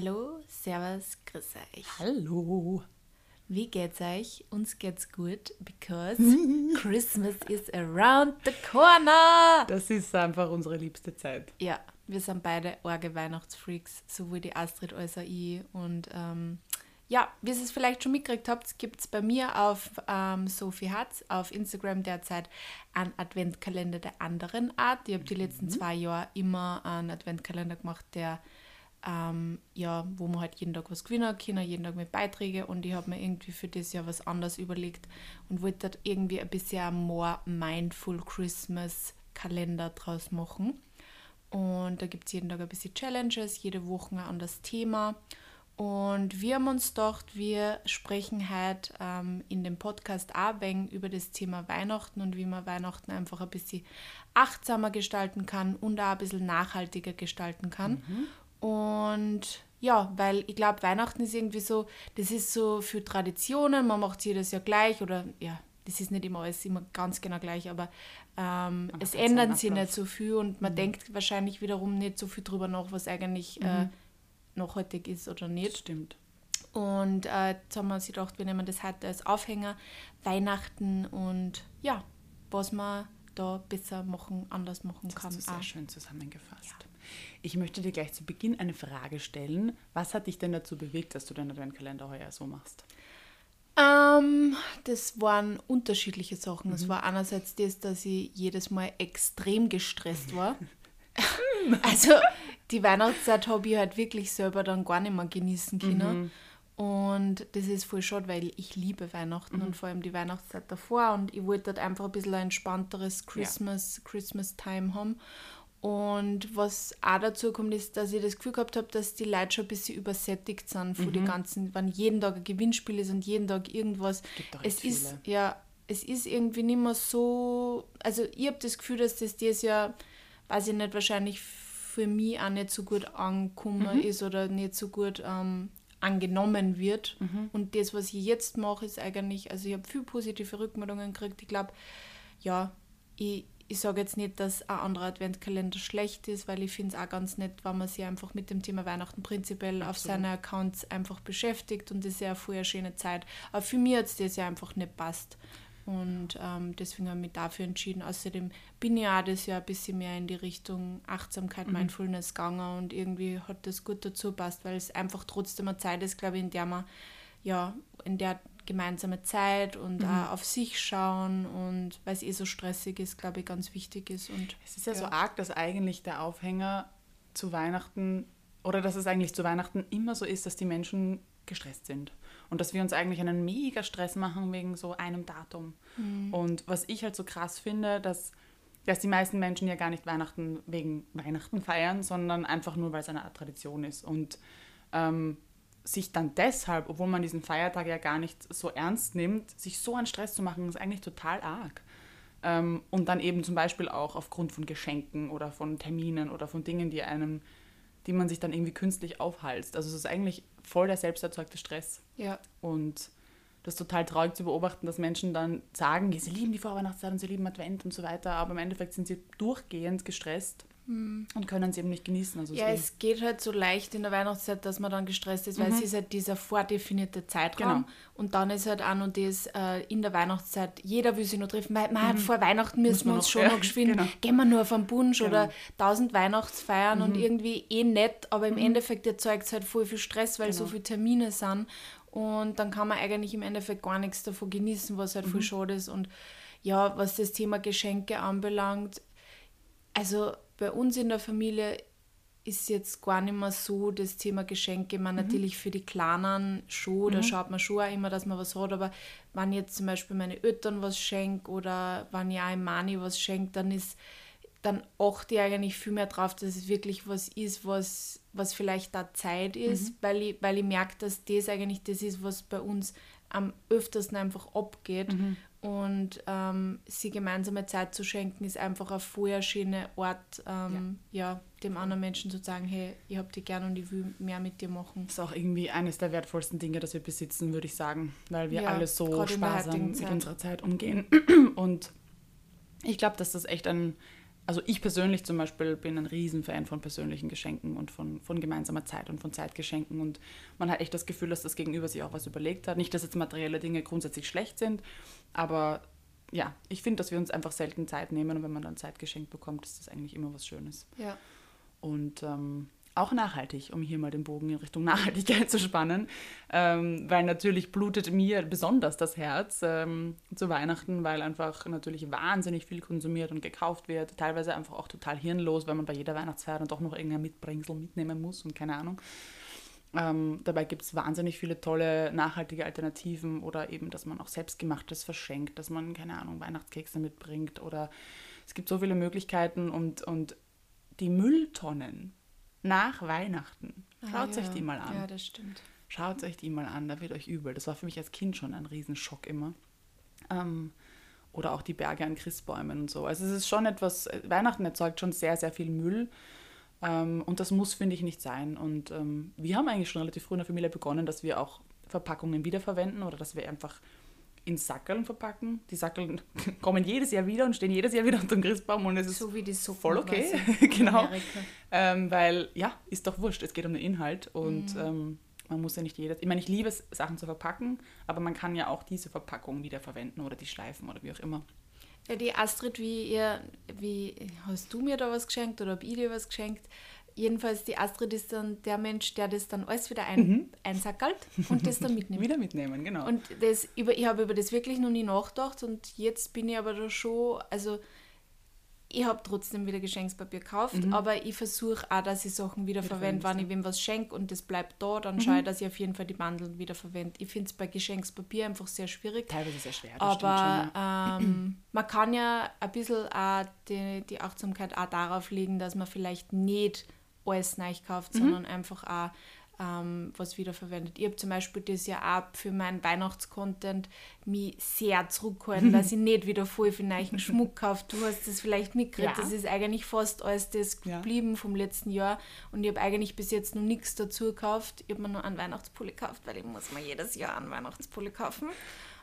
Hallo, Servus, grüß euch. Hallo. Wie geht's euch? Uns geht's gut, because Christmas is around the corner. Das ist einfach unsere liebste Zeit. Ja, wir sind beide arge Weihnachtsfreaks, sowohl die Astrid als auch ich. Und ähm, ja, wie ihr es vielleicht schon mitgekriegt habt, gibt es bei mir auf ähm, Sophie Hatz auf Instagram derzeit einen Adventkalender der anderen Art. Ich habe die letzten zwei Jahre immer einen Adventkalender gemacht, der ähm, ja, wo man halt jeden Tag was gewinnen kann, jeden Tag mit Beiträgen und ich habe mir irgendwie für das Jahr was anderes überlegt und wollte dort irgendwie ein bisschen more mindful Christmas Kalender draus machen. Und da gibt es jeden Tag ein bisschen Challenges, jede Woche ein anderes Thema. Und wir haben uns gedacht, wir sprechen heute ähm, in dem Podcast auch wenig über das Thema Weihnachten und wie man Weihnachten einfach ein bisschen achtsamer gestalten kann und auch ein bisschen nachhaltiger gestalten kann. Und ja, weil ich glaube, Weihnachten ist irgendwie so, das ist so für Traditionen, man macht jedes Jahr gleich oder ja, das ist nicht immer alles immer ganz genau gleich, aber ähm, es ändert sich nicht so viel und man denkt wahrscheinlich wiederum nicht so viel drüber nach, was eigentlich äh, nachhaltig ist oder Das nicht. stimmt. Und äh, jetzt haben wir uns gedacht, wir nehmen das heute als Aufhänger, Weihnachten und ja, was man da besser machen, anders machen Das kann. hast du sehr auch. schön zusammengefasst. Ich möchte dir gleich zu Beginn eine Frage stellen. Was hat dich denn dazu bewegt, dass du deinen Adventkalender heuer so machst? Ähm, das waren unterschiedliche Sachen. Mhm. Es war einerseits das, dass ich jedes Mal extrem gestresst war. also die Weihnachtszeit habe ich halt wirklich selber dann gar nicht mehr genießen können. Mhm. Und das ist voll schade, weil ich liebe Weihnachten Mhm. und vor allem die Weihnachtszeit davor. Und ich wollte dort einfach ein bisschen ein entspannteres Christmas, Christmas Time haben. Und was auch dazu kommt, ist, dass ich das Gefühl gehabt habe, dass die Leute schon ein bisschen übersättigt sind von Mhm. den ganzen, wenn jeden Tag ein Gewinnspiel ist und jeden Tag irgendwas. Es echt ist, viele. ja, es ist irgendwie nicht mehr so, also ich habe das Gefühl, dass das dieses Jahr, weiß ich nicht, wahrscheinlich für mich auch nicht so gut angekommen ist oder nicht so gut ähm, angenommen wird. Und das, was ich jetzt mache, ist eigentlich, also ich habe viel positive Rückmeldungen gekriegt. Ich glaube, ja, ich, ich sage jetzt nicht, dass ein anderer Adventkalender schlecht ist, weil ich finde es auch ganz nett, wenn man sich einfach mit dem Thema Weihnachten prinzipiell auf Absolut. seine Accounts einfach beschäftigt und das ist ja eine schöne Zeit. Aber für mich hat es das ja einfach nicht passt. Und ähm, deswegen habe ich mich dafür entschieden. Außerdem bin ich auch das Jahr ein bisschen mehr in die Richtung Achtsamkeit, Mindfulness gegangen und irgendwie hat das gut dazu passt, weil es einfach trotzdem eine Zeit ist, glaube ich, in der man ja, in der gemeinsame Zeit und auch auf sich schauen und weil es eh so stressig ist, glaube ich, ganz wichtig ist. Und Es ist ja, so arg, dass eigentlich der Aufhänger zu Weihnachten oder dass es eigentlich zu Weihnachten immer so ist, dass die Menschen gestresst sind. Und dass wir uns eigentlich einen mega Stress machen wegen so einem Datum. Und was ich halt so krass finde, dass, dass die meisten Menschen ja gar nicht Weihnachten wegen Weihnachten feiern, sondern einfach nur, weil es eine Art Tradition ist. Und ähm, sich dann deshalb, obwohl man diesen Feiertag ja gar nicht so ernst nimmt, sich so einen Stress zu machen, ist eigentlich total arg. Ähm, und dann eben zum Beispiel auch aufgrund von Geschenken oder von Terminen oder von Dingen, die einem, die man sich dann irgendwie künstlich aufhalst. Also es ist eigentlich voll der selbsterzeugte Stress. ja, Und das ist total traurig zu beobachten, dass Menschen dann sagen, sie lieben die Vorweihnachtszeit und sie lieben Advent und so weiter, aber im Endeffekt sind sie durchgehend gestresst und können es eben nicht genießen. Also Hm. ja, es geht halt so leicht in der Weihnachtszeit, dass man dann gestresst ist, weil es ist halt dieser vordefinierte Zeitraum. Genau. Und dann ist halt auch noch das äh, in der Weihnachtszeit, jeder will sich noch treffen, weil man hat vor Weihnachten müssen wir man uns noch- schon ja, noch geschwind, genau. gehen wir nur auf einen Bunsch Genau. oder tausend Weihnachtsfeiern und irgendwie eh nett, aber im Endeffekt erzeugt es halt voll viel Stress, weil so viele Termine sind. Und dann kann man eigentlich im Endeffekt gar nichts davon genießen, was halt voll schade ist. Und ja, was das Thema Geschenke anbelangt, also bei uns in der Familie ist jetzt gar nicht mehr so das Thema Geschenke. Man natürlich für die Kleinen schon, da schaut man schon auch immer, dass man was hat, aber wenn jetzt zum Beispiel meine Eltern was schenke oder wenn ich auch im Mani was schenke, dann ist dann achte ich eigentlich viel mehr drauf, dass es wirklich was ist, was, was vielleicht da Zeit ist, weil, ich, weil ich merke, dass das eigentlich das ist, was bei uns am öftersten einfach abgeht. Und ähm, sie gemeinsame Zeit zu schenken, ist einfach ein vorher schöner Ort, ähm, ja. dem anderen Menschen zu sagen, hey, ich hab dich gern und ich will mehr mit dir machen. ist auch irgendwie eines der wertvollsten Dinge, das wir besitzen, würde ich sagen, weil wir Ja, alle so sparsam mit unserer Zeit umgehen. Und ich glaube, dass das echt ein, also ich persönlich zum Beispiel bin ein Riesenfan von persönlichen Geschenken und von, von gemeinsamer Zeit und von Zeitgeschenken. Und man hat echt das Gefühl, dass das Gegenüber sich auch was überlegt hat. Nicht, dass jetzt materielle Dinge grundsätzlich schlecht sind, aber ja, ich finde, dass wir uns einfach selten Zeit nehmen und wenn man dann Zeit geschenkt bekommt, ist das eigentlich immer was Schönes. Ja. Und ähm, auch nachhaltig, um hier mal den Bogen in Richtung Nachhaltigkeit zu spannen, ähm, weil natürlich blutet mir besonders das Herz ähm, zu Weihnachten, weil einfach natürlich wahnsinnig viel konsumiert und gekauft wird, teilweise einfach auch total hirnlos, weil man bei jeder Weihnachtsfeier dann doch noch irgendein Mitbringsel mitnehmen muss und keine Ahnung. Ähm, dabei gibt es wahnsinnig viele tolle nachhaltige Alternativen oder eben, dass man auch selbstgemachtes verschenkt, dass man, keine Ahnung, Weihnachtskekse mitbringt oder es gibt so viele Möglichkeiten und, und die Mülltonnen, nach Weihnachten. Schaut ah, euch die mal an. Ja, das stimmt. Schaut euch die mal an, da wird euch übel. Das war für mich als Kind schon ein Riesenschock immer. Ähm, oder auch die Berge an Christbäumen und so. Also es ist schon etwas, äh, Weihnachten erzeugt schon sehr, sehr viel Müll. Ähm, und das muss, finde ich, nicht sein. Und ähm, wir haben eigentlich schon relativ früh in der Familie begonnen, dass wir auch Verpackungen wiederverwenden oder dass wir einfach in Sackeln verpacken. Die Sackeln kommen jedes Jahr wieder und stehen jedes Jahr wieder unter dem Christbaum und es ist so wie die Suppen, voll okay. genau. Ähm, weil, ja, ist doch wurscht, es geht um den Inhalt und mhm. ähm, man muss ja nicht jedes. Ich meine, ich liebe es, Sachen zu verpacken, aber man kann ja auch diese Verpackung wieder verwenden oder die schleifen oder wie auch immer. Ja, die Astrid, wie ihr, wie hast du mir da was geschenkt oder habe ich dir was geschenkt? Jedenfalls die Astrid ist dann der Mensch, der das dann alles wieder ein, mhm. einsackelt und das dann mitnimmt. wieder mitnehmen, genau. Und das, über, ich habe über das wirklich noch nie nachgedacht und jetzt bin ich aber da schon, also ich habe trotzdem wieder Geschenkspapier gekauft, mhm. aber ich versuche auch, dass ich Sachen wiederverwende, wenn ich wem was schenke und das bleibt da, dann mhm. schaue ich, dass ich auf jeden Fall die Mandeln wiederverwende. Ich finde es bei Geschenkspapier einfach sehr schwierig. Teilweise sehr schwer, aber ähm, man kann ja ein bisschen auch die, die Achtsamkeit auch darauf legen, dass man vielleicht nicht alles neu gekauft, mhm. sondern einfach auch ähm, was wiederverwendet. Ich habe zum Beispiel das Jahr auch für meinen Weihnachtscontent mich sehr zurückgehalten, dass ich nicht wieder voll viel neuen Schmuck kaufe. Du hast das vielleicht mitgekriegt, ja. das ist eigentlich fast alles das ja. geblieben vom letzten Jahr und ich habe eigentlich bis jetzt noch nichts dazu gekauft. Ich habe mir nur einen Weihnachtspulli gekauft, weil ich muss mir jedes Jahr einen Weihnachtspulli kaufen.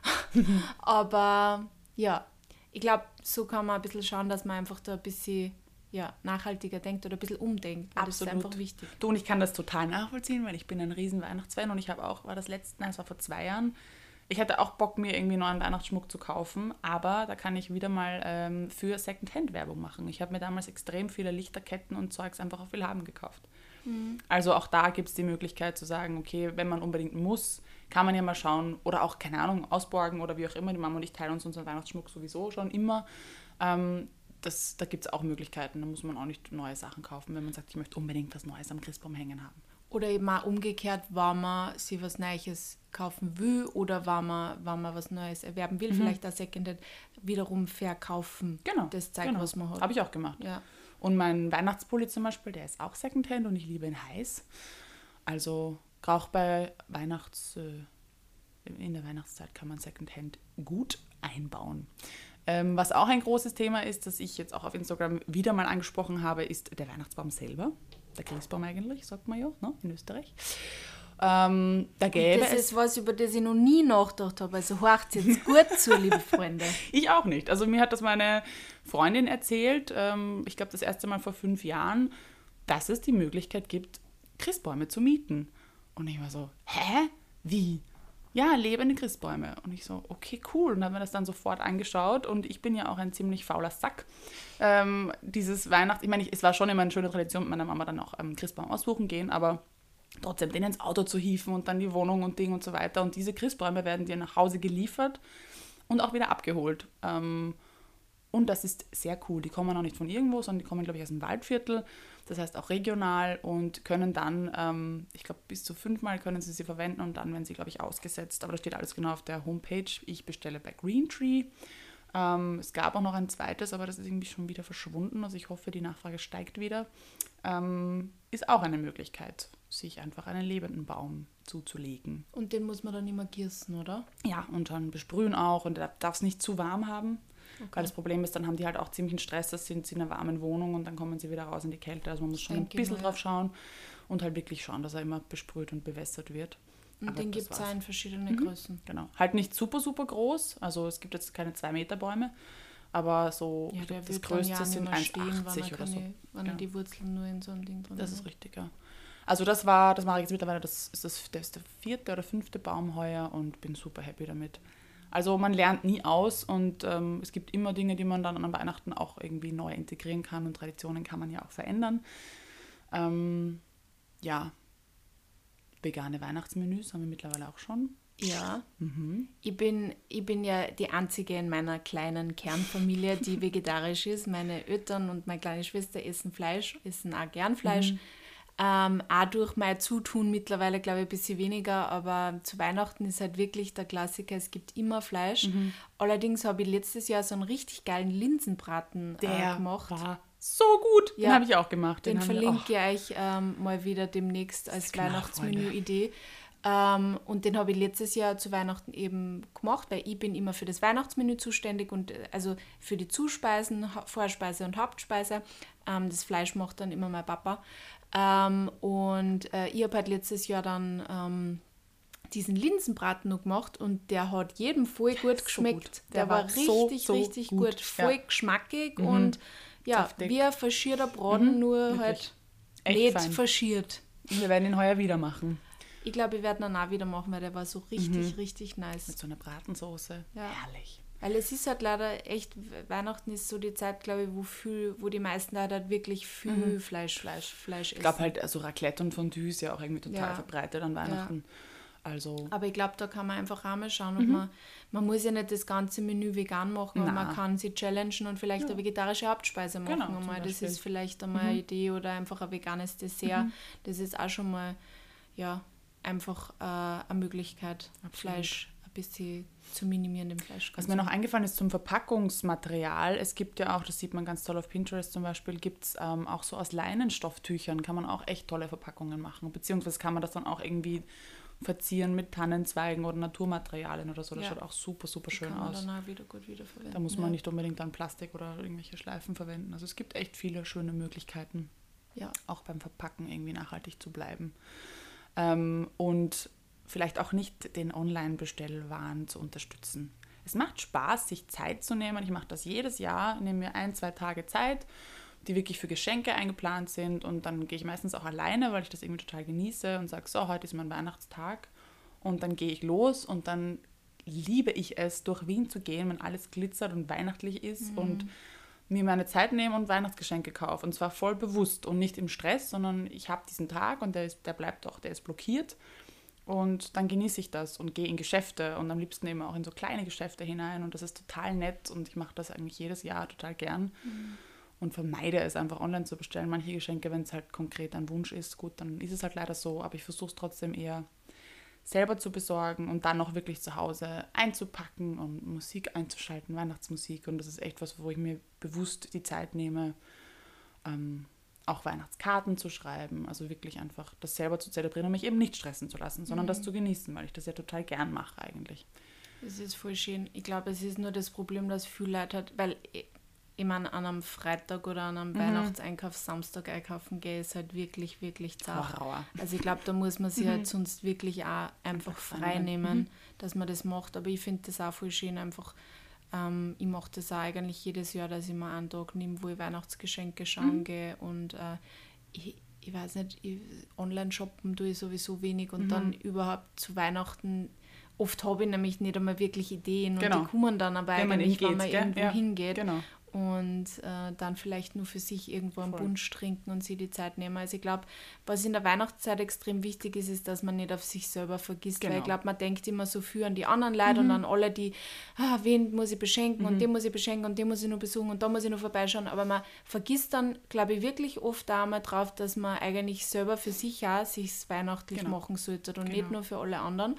Aber ja, ich glaube, so kann man ein bisschen schauen, dass man einfach da ein bisschen ja, nachhaltiger denkt oder ein bisschen umdenkt. Absolut. Das ist einfach wichtig. Du und ich kann das total nachvollziehen, weil ich bin ein riesen Weihnachtsfan und ich habe auch, war das letzte, nein, es war vor zwei Jahren, ich hatte auch Bock, mir irgendwie neuen Weihnachtsschmuck zu kaufen, aber da kann ich wieder mal ähm, für Secondhand-Werbung machen. Ich habe mir damals extrem viele Lichterketten und Zeugs einfach auf Willhaben gekauft. Mhm. Also auch da gibt es die Möglichkeit zu sagen, okay, wenn man unbedingt muss, kann man ja mal schauen oder auch, keine Ahnung, ausborgen oder wie auch immer. Die Mama und ich teilen uns unseren Weihnachtsschmuck sowieso schon immer. Ähm, das, da gibt es auch Möglichkeiten. Da muss man auch nicht neue Sachen kaufen, wenn man sagt, ich möchte unbedingt was Neues am Christbaum hängen haben. Oder eben auch umgekehrt, wenn man sich was Neues kaufen will oder wenn man, wenn man was Neues erwerben will, mhm. vielleicht das Secondhand wiederum verkaufen. Genau. Das zeigt, genau. was man hat. Habe ich auch gemacht. Ja. Und mein Weihnachtspulli zum Beispiel, der ist auch Secondhand und ich liebe ihn heiß. Also auch bei Weihnachts, äh, in der Weihnachtszeit kann man Secondhand gut einbauen. Ähm, was auch ein großes Thema ist, das ich jetzt auch auf Instagram wieder mal angesprochen habe, ist der Weihnachtsbaum selber. Der Christbaum eigentlich, sagt man ja, ne, in Österreich. Ähm, da gäbe das ist was, über das ich noch nie nachgedacht habe. Also horcht jetzt gut zu, liebe Freunde. Ich auch nicht. Also mir hat das meine Freundin erzählt, ähm, ich glaube das erste Mal vor fünf Jahren, dass es die Möglichkeit gibt, Christbäume zu mieten. Und ich war so, hä? Wie? Ja, lebende Christbäume. Und ich so, okay, cool. Und dann haben wir das dann sofort angeschaut. Und ich bin ja auch ein ziemlich fauler Sack. Ähm, dieses Weihnachts-, ich meine, ich, es war schon immer eine schöne Tradition mit meiner Mama dann auch ähm, Christbaum aussuchen gehen, aber trotzdem den ins Auto zu hieven und dann die Wohnung und Ding und so weiter. Und diese Christbäume werden dir nach Hause geliefert und auch wieder abgeholt. Ähm, und das ist sehr cool. Die kommen auch nicht von irgendwo, sondern die kommen, glaube ich, aus dem Waldviertel das heißt auch regional und können dann, ähm, ich glaube, bis zu fünfmal können sie sie verwenden und dann werden sie, glaube ich, ausgesetzt. Aber da steht alles genau auf der Homepage. Ich bestelle bei Greentree. Ähm, es gab auch noch ein zweites, aber das ist irgendwie schon wieder verschwunden. Also ich hoffe, die Nachfrage steigt wieder. Ähm, ist auch eine Möglichkeit, sich einfach einen lebenden Baum zuzulegen. Und den muss man dann immer gießen, oder? Ja, und dann besprühen auch und er darf es nicht zu warm haben. Okay. Weil das Problem ist, dann haben die halt auch ziemlichen Stress, dass sind sie in einer warmen Wohnung und dann kommen sie wieder raus in die Kälte. Also man muss schon ein bisschen drauf schauen und halt wirklich schauen, dass er immer besprüht und bewässert wird. Und Aber den gibt es in verschiedenen mhm. Größen. Genau. Halt nicht super, super groß. Also es gibt jetzt keine 2 Meter Bäume. aber so Ja, das größte ja sind nicht mehr stehen, wenn 1,80 er, oder so. wenn Ja. er die Wurzeln nur in so einem Ding drin Das ist richtig, ja. Also das war, das mache ich jetzt mittlerweile, das ist, das, das ist der vierte oder fünfte Baum heuer und bin super happy damit. Also man lernt nie aus und ähm, es gibt immer Dinge, die man dann an Weihnachten auch irgendwie neu integrieren kann und Traditionen kann man ja auch verändern. Ähm, ja, vegane Weihnachtsmenüs haben wir mittlerweile auch schon. Ja. Mhm. Ich bin, ich bin ja die Einzige in meiner kleinen Kernfamilie, die vegetarisch ist. Meine Eltern und meine kleine Schwester essen Fleisch, essen auch gern Fleisch. Ähm, auch durch mein Zutun mittlerweile, glaube ich, ein bisschen weniger, aber zu Weihnachten ist halt wirklich der Klassiker, es gibt immer Fleisch. Allerdings habe ich letztes Jahr so einen richtig geilen Linsenbraten äh, gemacht. war so gut. Den Ja. habe ich auch gemacht. Den wir- verlinke ich euch ähm, mal wieder demnächst als knapp, Weihnachtsmenü-Idee. Ähm, und den habe ich letztes Jahr zu Weihnachten eben gemacht, weil ich bin immer für das Weihnachtsmenü zuständig und äh, also für die Zuspeisen, Vorspeise und Hauptspeise. Ähm, das Fleisch macht dann immer mein Papa. Ähm, und äh, ich habe halt letztes Jahr dann ähm, diesen Linsenbraten noch gemacht und der hat jedem voll gut so geschmeckt. gut. Der, Der war, war so, richtig, so richtig gut. gut, voll Ja. geschmackig und ja, Saftig. wie ein verschierter Braten, nur wirklich. halt Echt nicht fein. verschiert. Wir werden ihn heuer wieder machen. Ich glaube, wir werden dann auch wieder machen, weil der war so richtig, richtig Mit nice. so einer Bratensoße. Ja. Herrlich. Weil es ist halt leider echt, Weihnachten ist so die Zeit, glaube ich, wo, viel, wo die meisten Leute halt wirklich viel Fleisch, Fleisch, Fleisch essen. Ich glaube halt, also Raclette und Fondue ist ja auch irgendwie total Ja. verbreitet an Weihnachten. Also, Aber ich glaube, da kann man einfach auch mal schauen, ob man, man muss ja nicht das ganze Menü vegan machen, aber man kann sie challengen und vielleicht eine vegetarische Hauptspeise machen. Genau, einmal. das ist vielleicht einmal eine Idee oder einfach ein veganes Dessert. Das ist auch schon mal, ja, einfach äh, eine Möglichkeit, Fleisch ein bisschen zu minimieren, den Fleisch. was mir noch eingefallen ist zum Verpackungsmaterial, es gibt ja auch, das sieht man ganz toll auf Pinterest zum Beispiel, gibt es ähm, auch so aus Leinenstofftüchern, kann man auch echt tolle Verpackungen machen. Beziehungsweise kann man das dann auch irgendwie verzieren mit Tannenzweigen oder Naturmaterialien oder so. Das Ja. schaut auch super, super schön kann man aus. dann auch wieder gut wiederverwenden. Da muss man ja. nicht unbedingt dann Plastik oder irgendwelche Schleifen verwenden. Also es gibt echt viele schöne Möglichkeiten. Ja. auch beim Verpacken irgendwie nachhaltig zu bleiben. Ähm, und vielleicht auch nicht den Online-Bestellwahn zu unterstützen. Es macht Spaß, sich Zeit zu nehmen. Ich mache das jedes Jahr, nehme mir ein, zwei Tage Zeit, die wirklich für Geschenke eingeplant sind. Und dann gehe ich meistens auch alleine, weil ich das irgendwie total genieße und sage, so, heute ist mein Weihnachtstag. Und dann gehe ich los und dann liebe ich es, durch Wien zu gehen, wenn alles glitzert und weihnachtlich ist und mir meine Zeit nehmen und Weihnachtsgeschenke kaufe. Und zwar voll bewusst und nicht im Stress, sondern ich habe diesen Tag und der, ist, der bleibt auch, der ist blockiert. Und dann genieße ich das und gehe in Geschäfte und am liebsten eben auch in so kleine Geschäfte hinein. Und das ist total nett und ich mache das eigentlich jedes Jahr total gern und vermeide es einfach online zu bestellen. Manche Geschenke, wenn es halt konkret ein Wunsch ist, gut, dann ist es halt leider so, aber ich versuche es trotzdem eher selber zu besorgen und dann noch wirklich zu Hause einzupacken und Musik einzuschalten, Weihnachtsmusik. Und das ist echt was, wo ich mir bewusst die Zeit nehme, ähm, auch Weihnachtskarten zu schreiben. Also wirklich einfach das selber zu zelebrieren und mich eben nicht stressen zu lassen, sondern das zu genießen, weil ich das ja total gern mache eigentlich. Das ist voll schön. Ich glaube, es ist nur das Problem, dass viel Leute hat, weil ich, ich meine, an einem Freitag oder an einem Mhm. Weihnachtseinkauf Samstag einkaufen gehe, ist halt wirklich, wirklich zart. Horror. Also ich glaube, da muss man sich Mhm. halt sonst wirklich auch einfach frei nehmen, dass man das macht. Aber ich finde das auch voll schön, einfach, ähm, ich mache das auch eigentlich jedes Jahr, dass ich mir einen Tag nehme, wo ich Weihnachtsgeschenke Mhm. schauen gehe und äh, ich, ich weiß nicht, ich, online shoppen tue ich sowieso wenig Mhm. und dann überhaupt zu Weihnachten Oft habe ich nämlich nicht einmal wirklich Ideen Genau. und die kommen dann aber Wenn man eigentlich, wenn hingeht, man irgendwo Ja, hingeht genau. Und äh, dann vielleicht nur für sich irgendwo einen Voll. Bunsch trinken und sich die Zeit nehmen. Also ich glaube, was in der Weihnachtszeit extrem wichtig ist, ist, dass man nicht auf sich selber vergisst, weil Genau. ich glaube, man denkt immer so viel an die anderen Leute und an alle, die, ah, wen muss ich beschenken und den muss ich beschenken und den muss ich nur besuchen und da muss ich nur vorbeischauen, aber man vergisst dann, glaube ich, wirklich oft da mal drauf, dass man eigentlich selber für sich auch sich weihnachtlich Genau. machen sollte und Genau. nicht nur für alle anderen.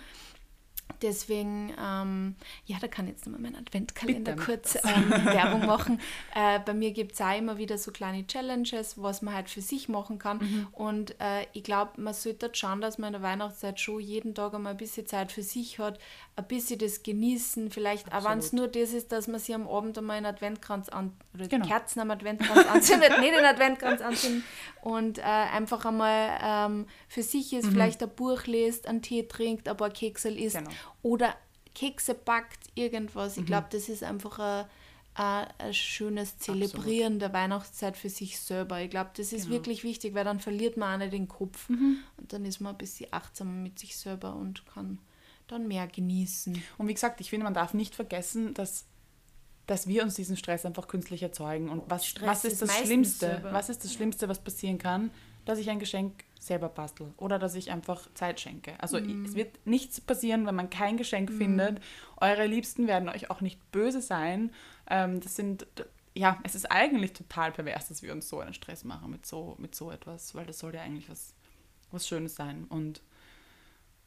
Deswegen, ähm, ja, da kann ich jetzt nochmal meinen Adventkalender Bitte, kurz ähm, Werbung machen. Äh, bei mir gibt es auch immer wieder so kleine Challenges, was man halt für sich machen kann. Mhm. Und äh, ich glaube, man sollte schauen, dass man in der Weihnachtszeit schon jeden Tag einmal ein bisschen Zeit für sich hat, ein bisschen das genießen. Vielleicht, auch wenn es nur das ist, dass man sich am Abend einmal einen Adventkranz an oder Genau. Kerzen am Adventkranz anzündet, nicht den Adventkranz anzünden und äh, einfach einmal ähm, für sich ist, vielleicht ein Buch liest, einen Tee trinkt, ein paar Keksel isst Genau. Oder Kekse backt, irgendwas. Ich glaube, das ist einfach ein, ein schönes Zelebrieren Absolut. der Weihnachtszeit für sich selber. Ich glaube, das ist genau. wirklich wichtig, weil dann verliert man auch nicht den Kopf. Mhm. Und dann ist man ein bisschen achtsamer mit sich selber und kann dann mehr genießen. Und wie gesagt, ich finde, man darf nicht vergessen, dass, dass wir uns diesen Stress einfach künstlich erzeugen. Und was, was ist, ist das Schlimmste? Selber. Was ist das Schlimmste, was passieren kann? Dass ich ein Geschenk selber bastel oder dass ich einfach Zeit schenke. Also mm. es wird nichts passieren, wenn man kein Geschenk mm. findet. Eure Liebsten werden euch auch nicht böse sein. Ähm, das sind, ja, es ist eigentlich total pervers, dass wir uns so einen Stress machen mit so, mit so etwas, weil das soll ja eigentlich was, was Schönes sein. Und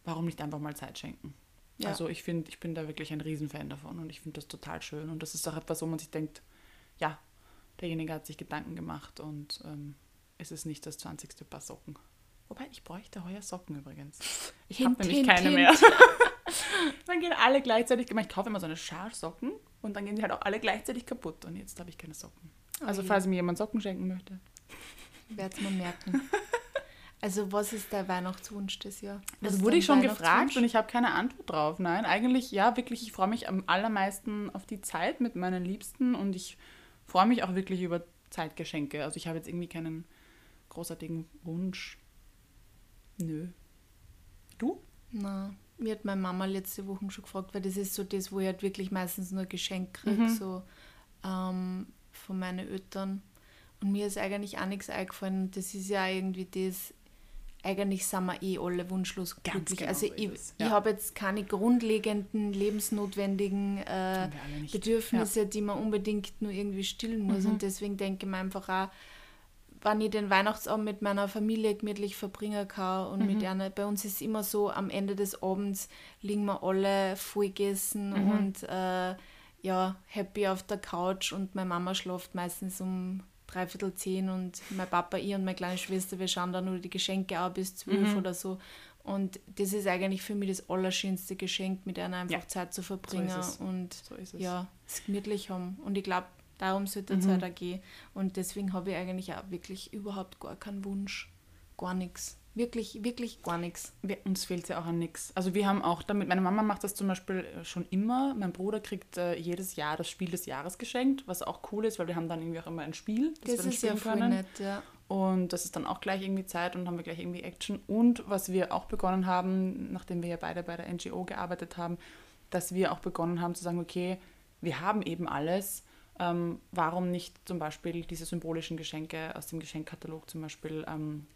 warum nicht einfach mal Zeit schenken? Ja. Also ich finde, ich bin da wirklich ein Riesenfan davon und ich finde das total schön. Und das ist auch etwas, wo man sich denkt, ja, derjenige hat sich Gedanken gemacht und ähm, es ist nicht das 20. Paar Socken. Wobei, ich bräuchte heuer Socken übrigens. Ich habe nämlich keine hint. mehr. dann gehen alle gleichzeitig, ich kaufe immer so eine Schar Socken und dann gehen die halt auch alle gleichzeitig kaputt und jetzt habe ich keine Socken. Also oh falls mir jemand Socken schenken möchte. Werde es mal merken. Also was ist der Weihnachtswunsch des Jahr? Was das wurde ich schon gefragt und ich habe keine Antwort drauf. Nein, eigentlich ja, wirklich, ich freue mich am allermeisten auf die Zeit mit meinen Liebsten und ich freue mich auch wirklich über Zeitgeschenke. Also ich habe jetzt irgendwie keinen großartigen Wunsch. Nö. Du? Na, mir hat meine Mama letzte Woche schon gefragt, weil das ist so das, wo ich halt wirklich meistens nur Geschenk kriege, mhm. so ähm, von meinen Eltern. Und mir ist eigentlich auch nichts eingefallen. Das ist ja irgendwie das, eigentlich sind wir eh alle wunschlos glücklich. Genau also ich, ja. ich habe jetzt keine grundlegenden, lebensnotwendigen äh, Bedürfnisse, ja. die man unbedingt nur irgendwie stillen muss. Mhm. Und deswegen denke ich mir einfach auch, wann ich den Weihnachtsabend mit meiner Familie gemütlich verbringen kann und mhm. mit einer, bei uns ist es immer so, am Ende des Abends liegen wir alle vollgegessen mhm. und äh, ja, happy auf der Couch und meine Mama schläft meistens um dreiviertel zehn und mein Papa, ich und meine kleine Schwester, wir schauen dann nur die Geschenke auch bis zwölf mhm. oder so. Und das ist eigentlich für mich das allerschönste Geschenk, mit einer einfach ja. Zeit zu verbringen so und so ja, es gemütlich haben. Und ich glaube, darum sollte es mhm. halt auch gehen. Und deswegen habe ich eigentlich auch wirklich überhaupt gar keinen Wunsch. Gar nichts. Wirklich, wirklich gar nichts. Uns fehlt ja auch an nichts. Also wir haben auch damit, meine Mama macht das zum Beispiel äh, schon immer. Mein Bruder kriegt äh, jedes Jahr das Spiel des Jahres geschenkt, was auch cool ist, weil wir haben dann irgendwie auch immer ein Spiel, das, das wir ist ja können. nett, ja. Und das ist dann auch gleich irgendwie Zeit und haben wir gleich irgendwie Action. Und was wir auch begonnen haben, nachdem wir ja beide bei der NGO gearbeitet haben, dass wir auch begonnen haben zu sagen, okay, wir haben eben alles. Ähm, warum nicht zum Beispiel diese symbolischen Geschenke aus dem Geschenkkatalog zum Beispiel ähm,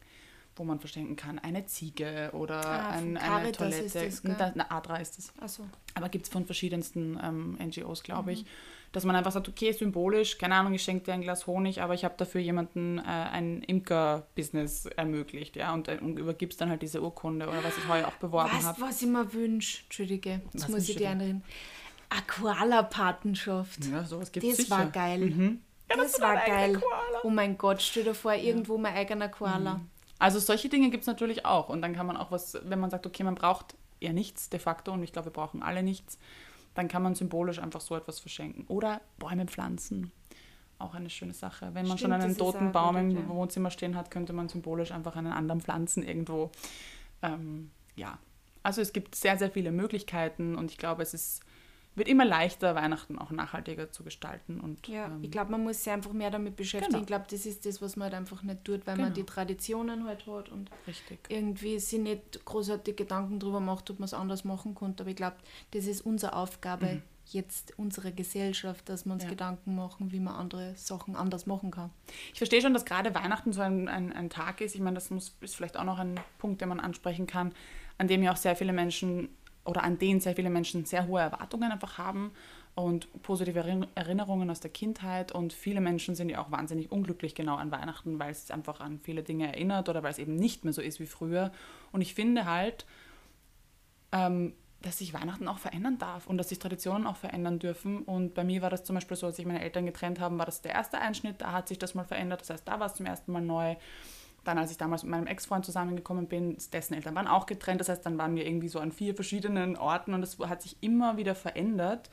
wo man verschenken kann. Eine Ziege oder ah, ein, eine Toilette. Das, eine Adra ist es. So. Aber gibt es von verschiedensten ähm, NGOs, glaube mhm. ich. Dass man einfach sagt, okay, symbolisch, keine Ahnung, ich schenke dir ein Glas Honig, aber ich habe dafür jemanden äh, ein Imker-Business ermöglicht, ja, und, äh, und übergibst dann halt diese Urkunde oder was ich heuer auch beworben habe. Was ich mir wünsche, Entschuldige, was muss ich dir einreden. Koala-Patenschaft. Ja, sowas gibt es Das sicher. war geil. Mhm. Ja, das, das war geil. Oh mein Gott, stell dir vor, irgendwo ja. mein eigener Koala. Mhm. Also solche Dinge gibt es natürlich auch. Und dann kann man auch was, wenn man sagt, okay, man braucht eher nichts de facto und ich glaube, wir brauchen alle nichts, dann kann man symbolisch einfach so etwas verschenken. Oder Bäume pflanzen. Auch eine schöne Sache. Wenn man Stimmt, schon einen toten Baum im ja. Wohnzimmer stehen hat, könnte man symbolisch einfach einen anderen pflanzen irgendwo. Ähm, ja, also es gibt sehr, sehr viele Möglichkeiten und ich glaube, es ist wird immer leichter, Weihnachten auch nachhaltiger zu gestalten. Und, ja, ähm, ich glaube, man muss sich einfach mehr damit beschäftigen. Genau. Ich glaube, das ist das, was man halt einfach nicht tut, weil genau. man die Traditionen halt hat und Richtig. irgendwie sich nicht großartig Gedanken darüber macht, ob man es anders machen könnte. Aber ich glaube, das ist unsere Aufgabe, mhm. jetzt unsere Gesellschaft, dass wir uns ja. Gedanken machen, wie man andere Sachen anders machen kann. Ich verstehe schon, dass gerade Weihnachten so ein, ein, ein Tag ist. Ich meine, das muss, ist vielleicht auch noch ein Punkt, den man ansprechen kann, an dem ja auch sehr viele Menschen oder an denen sehr viele Menschen sehr hohe Erwartungen einfach haben und positive Erinnerungen aus der Kindheit. Und viele Menschen sind ja auch wahnsinnig unglücklich genau an Weihnachten, weil es einfach an viele Dinge erinnert oder weil es eben nicht mehr so ist wie früher. Und ich finde halt, ähm, dass sich Weihnachten auch verändern darf und dass sich Traditionen auch verändern dürfen. Und bei mir war das zum Beispiel so, als sich meine Eltern getrennt haben, war das der erste Einschnitt, da hat sich das mal verändert. Das heißt, da war es zum ersten Mal neu. Dann, als ich damals mit meinem Ex-Freund zusammengekommen bin, dessen Eltern waren auch getrennt. Das heißt, dann waren wir irgendwie so an vier verschiedenen Orten und es hat sich immer wieder verändert.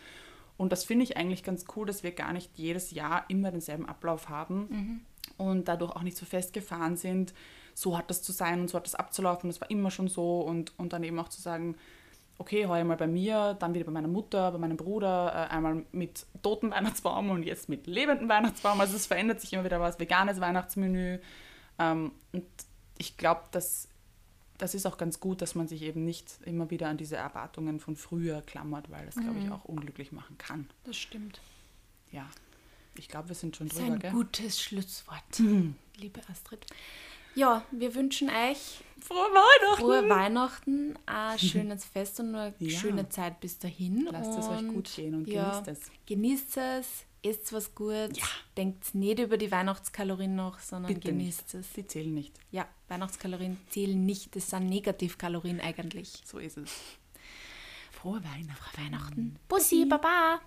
Und das finde ich eigentlich ganz cool, dass wir gar nicht jedes Jahr immer denselben Ablauf haben mhm. und dadurch auch nicht so festgefahren sind, so hat das zu sein und so hat das abzulaufen, das war immer schon so und, und dann eben auch zu sagen, okay, heuer mal bei mir, dann wieder bei meiner Mutter, bei meinem Bruder, äh, einmal mit toten Weihnachtsbaum und jetzt mit lebenden Weihnachtsbaum. Also es verändert sich immer wieder was, veganes Weihnachtsmenü. Ähm, und ich glaube, dass das ist auch ganz gut, dass man sich eben nicht immer wieder an diese Erwartungen von früher klammert, weil das, glaube ich, auch unglücklich machen kann. Das stimmt. Ja, ich glaube, wir sind schon Das ist drüber, ein gell? gutes Schlusswort, liebe Astrid. Ja, wir wünschen euch Frohe Weihnachten! frohe Weihnachten, ein schönes Fest und eine Ja. schöne Zeit bis dahin. Lasst es euch gut gehen und ja, genießt es. Genießt es, esst was Gutes, Ja. denkt nicht über die Weihnachtskalorien noch, sondern Bitte genießt nicht. es. Sie zählen nicht. Ja, Weihnachtskalorien zählen nicht, das sind Negativkalorien eigentlich. So ist es. Frohe Weihnachten. Weihnachten. Bussi, Baba!